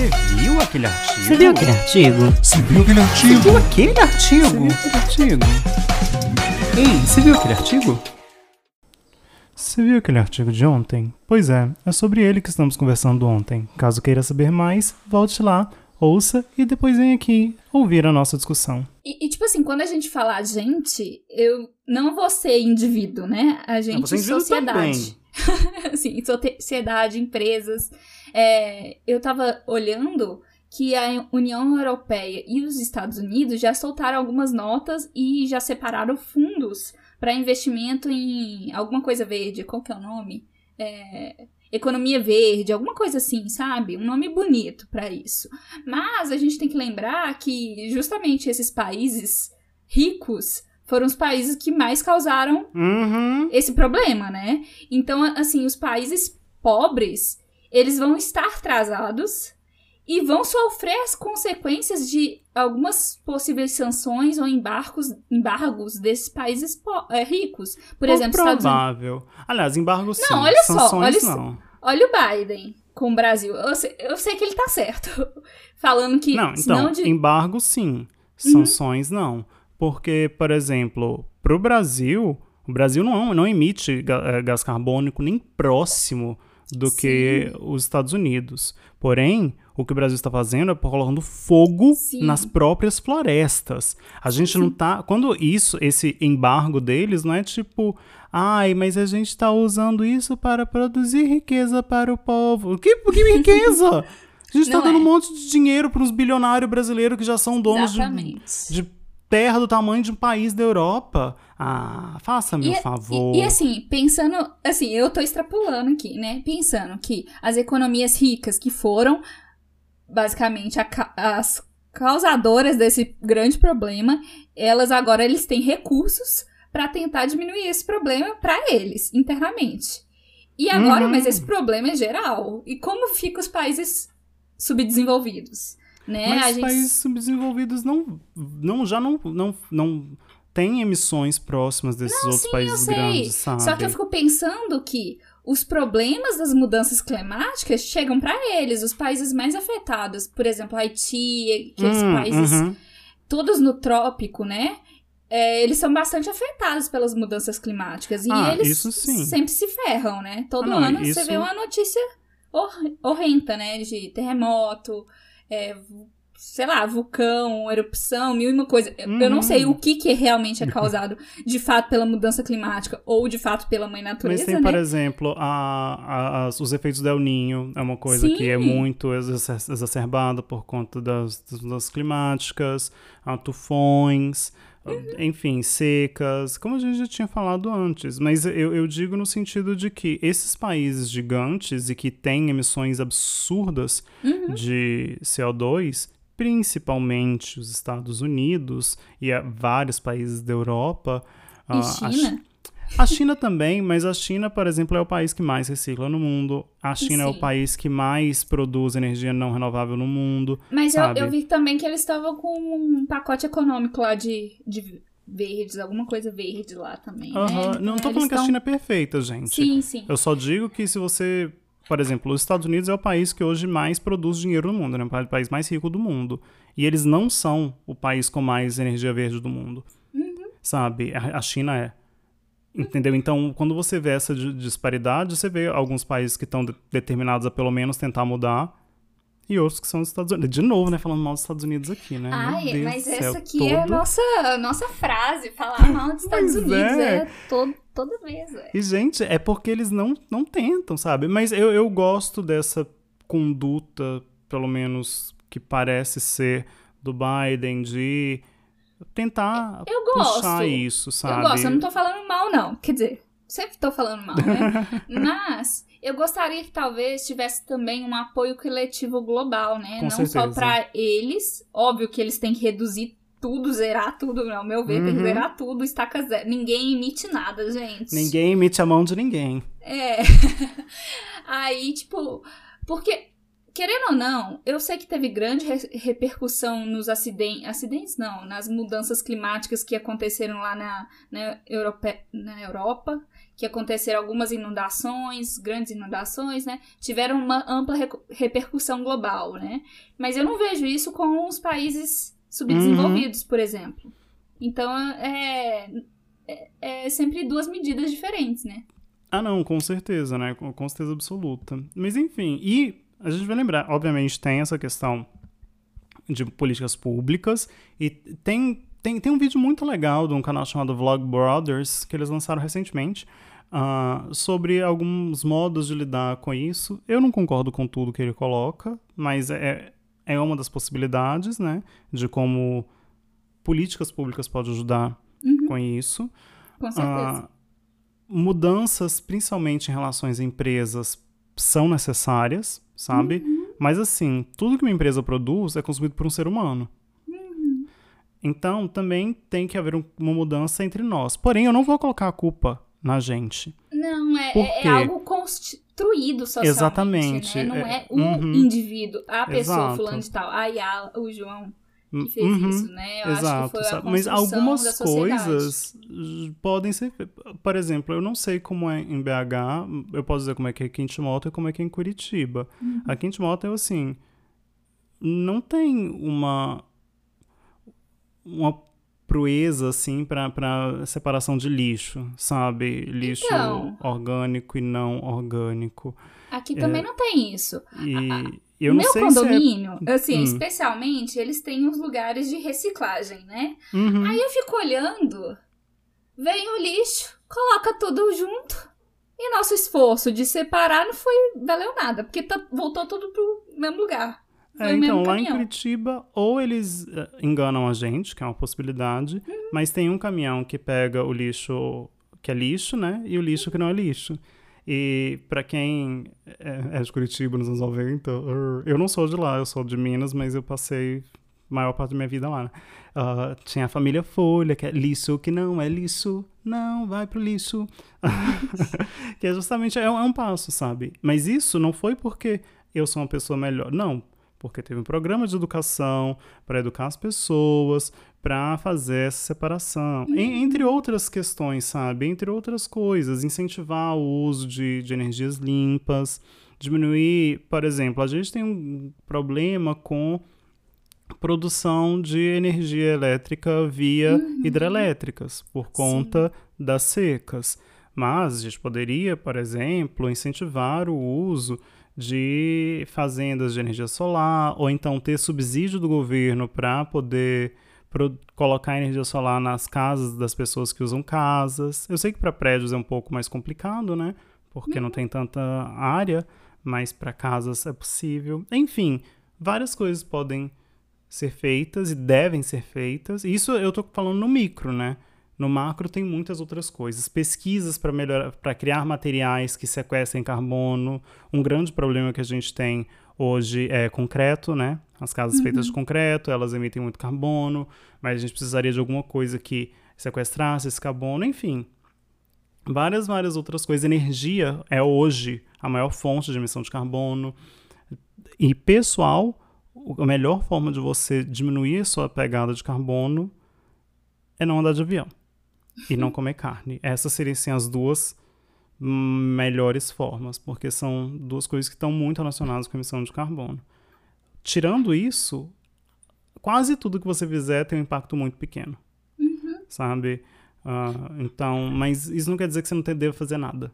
Você viu aquele artigo? Você viu aquele artigo? Você viu aquele Você artigo? viu aquele artigo? Você viu aquele artigo? Ei, você viu aquele artigo? Você viu aquele artigo de ontem? Pois é, é sobre ele que estamos conversando ontem. Caso queira saber mais, volte lá, ouça e depois vem aqui ouvir a nossa discussão. E, e, tipo assim, quando a gente fala a gente, eu não vou ser indivíduo, né? A gente, você é indivíduo sociedade. assim, sociedade, empresas. É, eu tava olhando que a União Europeia e os Estados Unidos já soltaram algumas notas e já separaram fundos para investimento em alguma coisa verde. Qual que é o nome? É, economia verde, alguma coisa assim, sabe? Um nome bonito para isso. Mas a gente tem que lembrar que justamente esses países ricos foram os países que mais causaram Uhum. esse problema, né? Então, assim, os países pobres, eles vão estar atrasados e vão sofrer as consequências de algumas possíveis sanções ou embargos, embargos desses países é, ricos. Por exemplo, Estados Unidos. provável. Aliás, embargo sim. Não, olha só, sanções olha só. não. Olha o Biden com o Brasil. Eu sei, eu sei que ele tá certo. Falando que. Não, então, de... Uhum. embargo sim, sanções não. Porque, por exemplo, pro Brasil, o Brasil não, não emite eh, gás carbônico nem próximo do que os Estados Unidos. Porém, o que o Brasil está fazendo é colocando fogo Sim. nas próprias florestas. A gente não tá. Quando isso, esse embargo deles, não é tipo. Ai, mas a gente está usando isso para produzir riqueza para o povo. Que, que riqueza? A gente está dando é. um monte de dinheiro para uns bilionários brasileiros que já são donos de, de terra do tamanho de um país da Europa. Ah, faça-me um E- favor. E, e assim, pensando, assim, eu tô extrapolando aqui, né? Pensando que as economias ricas que foram basicamente a as causadoras desse grande problema, elas agora eles têm recursos para tentar diminuir esse problema para eles internamente. E agora, Uhum. mas esse problema é geral. E como ficam os países subdesenvolvidos, né? Mas gente- países subdesenvolvidos não, não já não, não, não têm emissões próximas desses outros sim, eu países sei. grandes, sabe? Só que eu fico pensando que os problemas das mudanças climáticas chegam para eles, os países mais afetados, por exemplo, Haiti, aqueles Hum, países uhum. todos no trópico, né? É, eles são bastante afetados pelas mudanças climáticas e Ah, eles sempre se ferram, né? Todo Ah, não, ano você isso- vê uma notícia hor- horrenda, né? De terremoto, é, sei lá, vulcão, erupção, mil e uma coisa. Eu- Eu não Uhum. sei o que, que realmente é causado de fato pela mudança climática ou de fato pela mãe natureza, Mas tem, né? por exemplo, a, a- os efeitos do El Ninho, é uma coisa Sim. que é muito exacer- exacerbada por conta das, das mudanças climáticas, a tufões, Uhum. enfim, secas, como a gente já tinha falado antes. Mas eu, eu digo no sentido de que esses países gigantes e que têm emissões absurdas Uhum. de CO2, principalmente os Estados Unidos e vários países da Europa. E ah, China? A China também, mas a China, por exemplo, é o país que mais recicla no mundo. A China é o Sim. país que mais produz energia não renovável no mundo. Mas eu, eu vi também que eles estavam com um pacote econômico lá de, de verdes, alguma coisa verde lá também. Aham. né? Não tô Eles falando que a China é perfeita, gente. Sim, sim. Eu só digo que se você. Por exemplo, os Estados Unidos é o país que hoje mais produz dinheiro no mundo, né? O país mais rico do mundo. E eles não são o país com mais energia verde do mundo. Uhum. Sabe? A China é. Entendeu? Então, quando você vê essa di- disparidade, você vê alguns países que estão de- determinados a pelo menos tentar mudar e outros que são os Estados Unidos. De novo, né? Falando mal dos Estados Unidos aqui, né? Ai, mas céu, essa aqui é a todo- nossa, nossa frase, falar mal dos Estados Pois Unidos. é. É, todo, toda vez, é. E, gente, é porque eles não, não tentam, sabe? Mas eu, eu gosto dessa conduta, pelo menos que parece ser do Biden, de tentar Eu gosto. puxar isso, sabe? Eu gosto, eu não tô falando mal, não. Quer dizer, sempre tô falando mal, né? Mas eu gostaria que talvez tivesse também um apoio coletivo global, né? Com não só certeza. pra eles. Óbvio que eles têm que reduzir tudo, zerar tudo, ao meu ver, tem que Uhum. zerar tudo, estaca zero. Ninguém emite nada, gente. Ninguém emite a mão de ninguém. É. Aí, tipo, porque, querendo ou não, eu sei que teve grande re- repercussão nos acidentes. Acidentes não, nas mudanças climáticas que aconteceram lá na, na, Europe, na Europa. que aconteceram algumas inundações, grandes inundações, né? Tiveram uma ampla repercussão global, né? Mas eu não vejo isso com os países subdesenvolvidos, uhum. por exemplo. Então, é, é, é, sempre duas medidas diferentes, né? Ah, não, com certeza, né? Com certeza absoluta. Mas, enfim, e a gente vai lembrar, obviamente, tem essa questão de políticas públicas e tem tem, tem um vídeo muito legal de um canal chamado Vlog Brothers, que eles lançaram recentemente, uh, sobre alguns modos de lidar com isso. Eu não concordo com tudo que ele coloca, mas é, é uma das possibilidades, né? De como políticas públicas podem ajudar uhum. com isso. Com certeza. Uh, mudanças, principalmente em relações a empresas, são necessárias, sabe? Uhum. Mas assim, tudo que uma empresa produz é consumido por um ser humano. Então, também tem que haver uma mudança entre nós. Porém, eu não vou colocar a culpa na gente. Não, é, é, é algo construído socialmente. Exatamente. Né? Não é, é um uhum. indivíduo, a pessoa Exato. fulano de tal, a Yala, o João que fez uhum. isso, né? Eu Exato, a Mas algumas coisas podem ser. Por exemplo, eu não sei como é em BH, eu posso dizer como é que é aqui em Timóteo e como é que é em Curitiba. Uhum. Aqui em Timóteo, assim, não tem uma uma proeza, assim, para separação de lixo, sabe? Lixo então, orgânico e não orgânico. Aqui é, também não tem isso. E a, eu meu sei condomínio, é... assim, hum. especialmente, eles têm uns lugares de reciclagem, né? Uhum. Aí eu fico olhando, vem o lixo, coloca tudo junto. E nosso esforço de separar não foi valeu nada, porque tá, voltou tudo pro mesmo lugar. É, então, lá em Curitiba, ou eles uh, enganam a gente, que é uma possibilidade, uhum. mas tem um caminhão que pega o lixo que é lixo, né? E o lixo que não é lixo. E para quem é, é, de Curitiba nos anos 90, eu não sou de lá, eu sou de Minas, mas eu passei a maior parte da minha vida lá. Uh, tinha a família Folha, que é lixo que não é lixo, não, vai pro lixo. que é justamente, é, é um passo, sabe? Mas isso não foi porque eu sou uma pessoa melhor. Não, porque teve um programa de educação para educar as pessoas, para fazer essa separação. Uhum. entre outras questões, sabe? Entre outras coisas, incentivar o uso de, de energias limpas, diminuir, por exemplo, a gente tem um problema com produção de energia elétrica via uhum. hidrelétricas, por conta Sim. das secas. Mas a gente poderia, por exemplo, incentivar o uso de fazendas de energia solar, ou então ter subsídio do governo para poder colocar energia solar nas casas das pessoas que usam casas. Eu sei que para prédios é um pouco mais complicado, né? Porque uhum. não tem tanta área, mas para casas é possível. Enfim, várias coisas podem ser feitas e devem ser feitas. Isso eu estou falando no micro, né? No macro tem muitas outras coisas. Pesquisas para melhorar, para criar materiais que sequestrem carbono. Um grande problema que a gente tem hoje é concreto, né? As casas uhum. feitas de concreto, elas emitem muito carbono, mas a gente precisaria de alguma coisa que sequestrasse esse carbono, enfim. Várias, várias outras coisas. Energia é hoje a maior fonte de emissão de carbono. E pessoal, a melhor forma de você diminuir a sua pegada de carbono é não andar de avião e não comer carne. Essas seriam assim, as duas melhores formas, porque são duas coisas que estão muito relacionadas com a emissão de carbono. Tirando isso, quase tudo que você fizer tem um impacto muito pequeno, uhum. sabe? Uh, então, mas isso não quer dizer que você não deve fazer nada.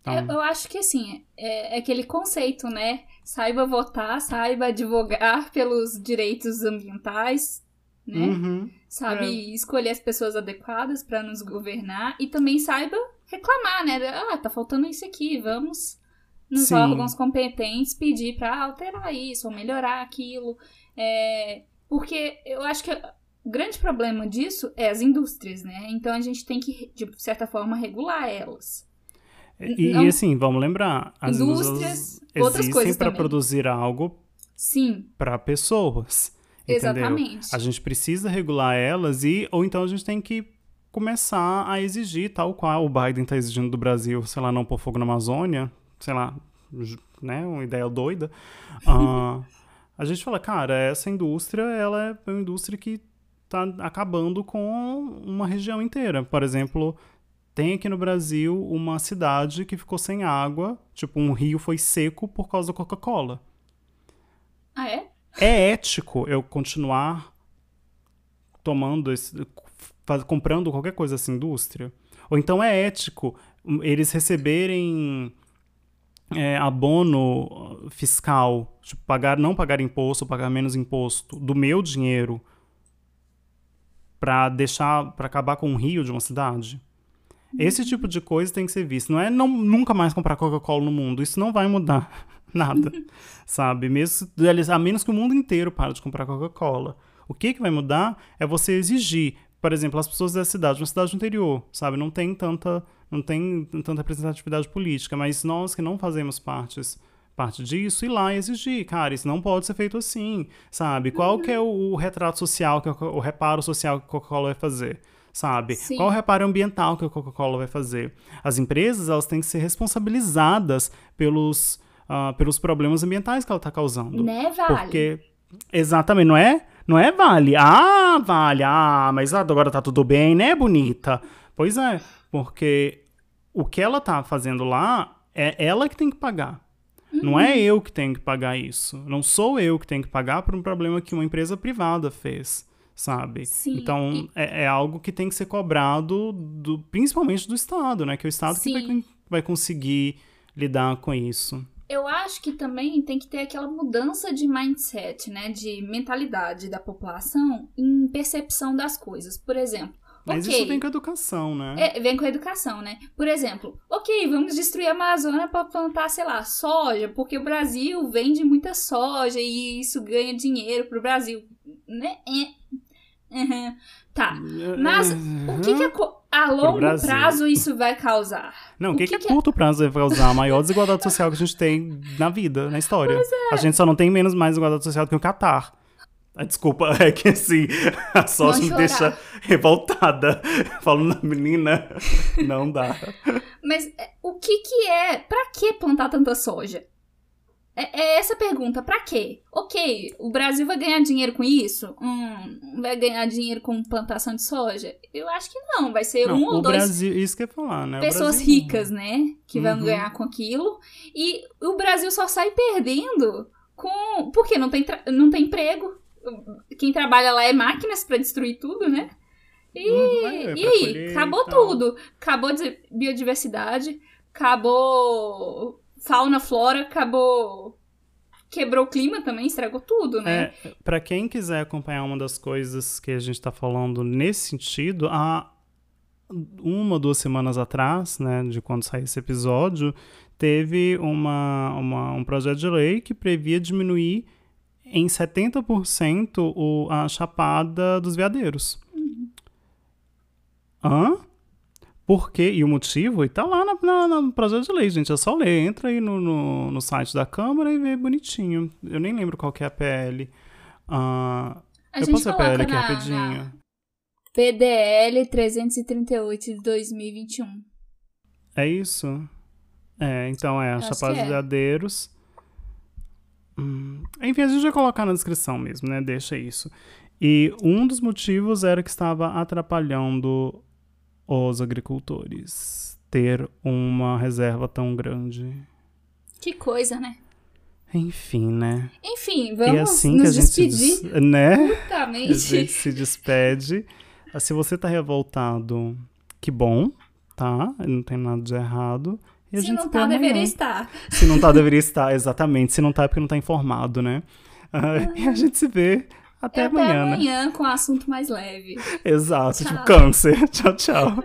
Então... Eu, eu, acho que assim, é, é, aquele conceito, né? Saiba votar, saiba advogar pelos direitos ambientais, né? Uhum, Sabe, é. escolher as pessoas adequadas para nos governar e também saiba reclamar, né? Ah, tá faltando isso aqui, vamos nos Sim. órgãos competentes pedir para alterar isso ou melhorar aquilo. É, porque eu acho que o grande problema disso é as indústrias, né? Então a gente tem que, de certa forma, regular elas. E, Não, e assim, vamos lembrar, as indústrias, outras coisas para produzir algo Sim. para pessoas. Exatamente. A gente precisa regular elas e ou então a gente tem que começar a exigir tal qual o Biden está exigindo do Brasil, sei lá, não pôr fogo na Amazônia, sei lá, né, uma ideia doida. Uh, a gente fala, cara, essa indústria, ela é uma indústria que está acabando com uma região inteira. Por exemplo, Tem aqui no Brasil uma cidade que ficou sem água, tipo, um rio foi seco por causa da Coca-Cola. Ah, é? É ético eu continuar tomando esse, comprando qualquer coisa dessa indústria? Ou então é ético hum, eles receberem é, abono fiscal, tipo, pagar, não pagar imposto, pagar menos imposto do meu dinheiro para deixar, para acabar com o rio de uma cidade? Esse tipo de coisa tem que ser visto. Não é não, nunca mais comprar Coca-Cola no mundo. Isso não vai mudar nada, sabe? Mesmo, a menos que o mundo inteiro pare de comprar Coca-Cola. O que, que vai mudar é você exigir, por exemplo, as pessoas da cidade, uma cidade do interior, sabe? Não tem tanta, não tem tanta representatividade política, mas nós que não fazemos partes, parte disso, ir lá e exigir, cara, isso não pode ser feito assim, sabe? Qual que é o, o retrato social, que o reparo social que a Coca-Cola vai fazer? Sabe? Sim. Qual o reparo ambiental que a Coca-Cola vai fazer? As empresas, elas têm que ser responsabilizadas pelos, ah, pelos problemas ambientais que ela está causando. Né, Vale? Porque. Exatamente, não é? Não é Vale. Ah, Vale. Ah, mas agora tá tudo bem, né, bonita? Pois é, porque o que ela tá fazendo lá é ela que tem que pagar. Não Uhum. é eu que tenho que pagar isso. Não sou eu que tenho que pagar por um problema que uma empresa privada fez, sabe? Sim, Então, é, é algo que tem que ser cobrado, do, principalmente do Estado, né? Que é o Estado que vai, Sim. vai conseguir lidar com isso. Eu acho que também tem que ter aquela mudança de mindset, né? De mentalidade da população em percepção das coisas. Por exemplo, Mas ok. isso vem com a educação, né? É, vem com a educação, né? Por exemplo, ok, vamos destruir a Amazônia para plantar, sei lá, soja, porque o Brasil vende muita soja e isso ganha dinheiro pro Brasil, né? É. Uhum. Tá, mas o que, que a, a longo prazo isso vai causar? Não, o que, que que, que é é- curto prazo vai causar? A maior desigualdade social que a gente tem na vida, na história. é. A gente só não tem menos mais desigualdade social do que o Catar. Ah, Desculpa, é que assim, a sorte me deixa revoltada. Falando na menina, não dá. Mas é, o que que é? Pra que plantar tanta soja? É, é essa a pergunta, pra quê? Ok, o Brasil vai ganhar dinheiro com isso? Hum, vai ganhar dinheiro com plantação de soja? Eu acho que não, vai ser Não, um ou o dois Brasil, isso que ia falar, né? Pessoas Brasil- ricas, né? Que vão Uhum. ganhar com aquilo. E o Brasil só sai perdendo com. Porque não tem, tra- não tem emprego. Quem trabalha lá é máquinas pra destruir tudo, né? E, Uhum, é, e aí? colher acabou tudo. Acabou de biodiversidade, acabou fauna, flora, acabou. Quebrou o clima também, estragou tudo, né? É, para quem quiser acompanhar uma das coisas que a gente está falando nesse sentido, há uma ou duas semanas atrás, né, de quando saiu esse episódio, teve uma, uma- um projeto de lei que previa diminuir em 70% o, a chapada dos veadeiros. Hã? Por quê? E o motivo? E tá lá na- na- no projeto de lei, gente. É só ler. Entra aí no, no, no site da Câmara e vê bonitinho. Eu nem lembro qual que é a PL. Ah, A eu posso a PL aqui na- rapidinho. na PDL 338 de 2021. É isso? É, então é, a Chapada dos é. Hum, enfim, a gente vai colocar na descrição mesmo, né? Deixa isso. E um dos motivos era que estava atrapalhando os agricultores ter uma reserva tão grande. Que coisa, né? Enfim, né? Enfim, e vamos é assim que a nos gente se despedir des... né? A putamente. gente se despede. Se você tá revoltado, que bom, tá? Não tem nada de errado. E Se não tá, amanhã. deveria estar. Se não tá, deveria estar, exatamente. Se não tá, é porque não tá informado, né? Ah, e a gente se vê até, Até amanhã, né? amanhã com um assunto mais leve. Exato, Tchau. tipo câncer. Tchau, tchau.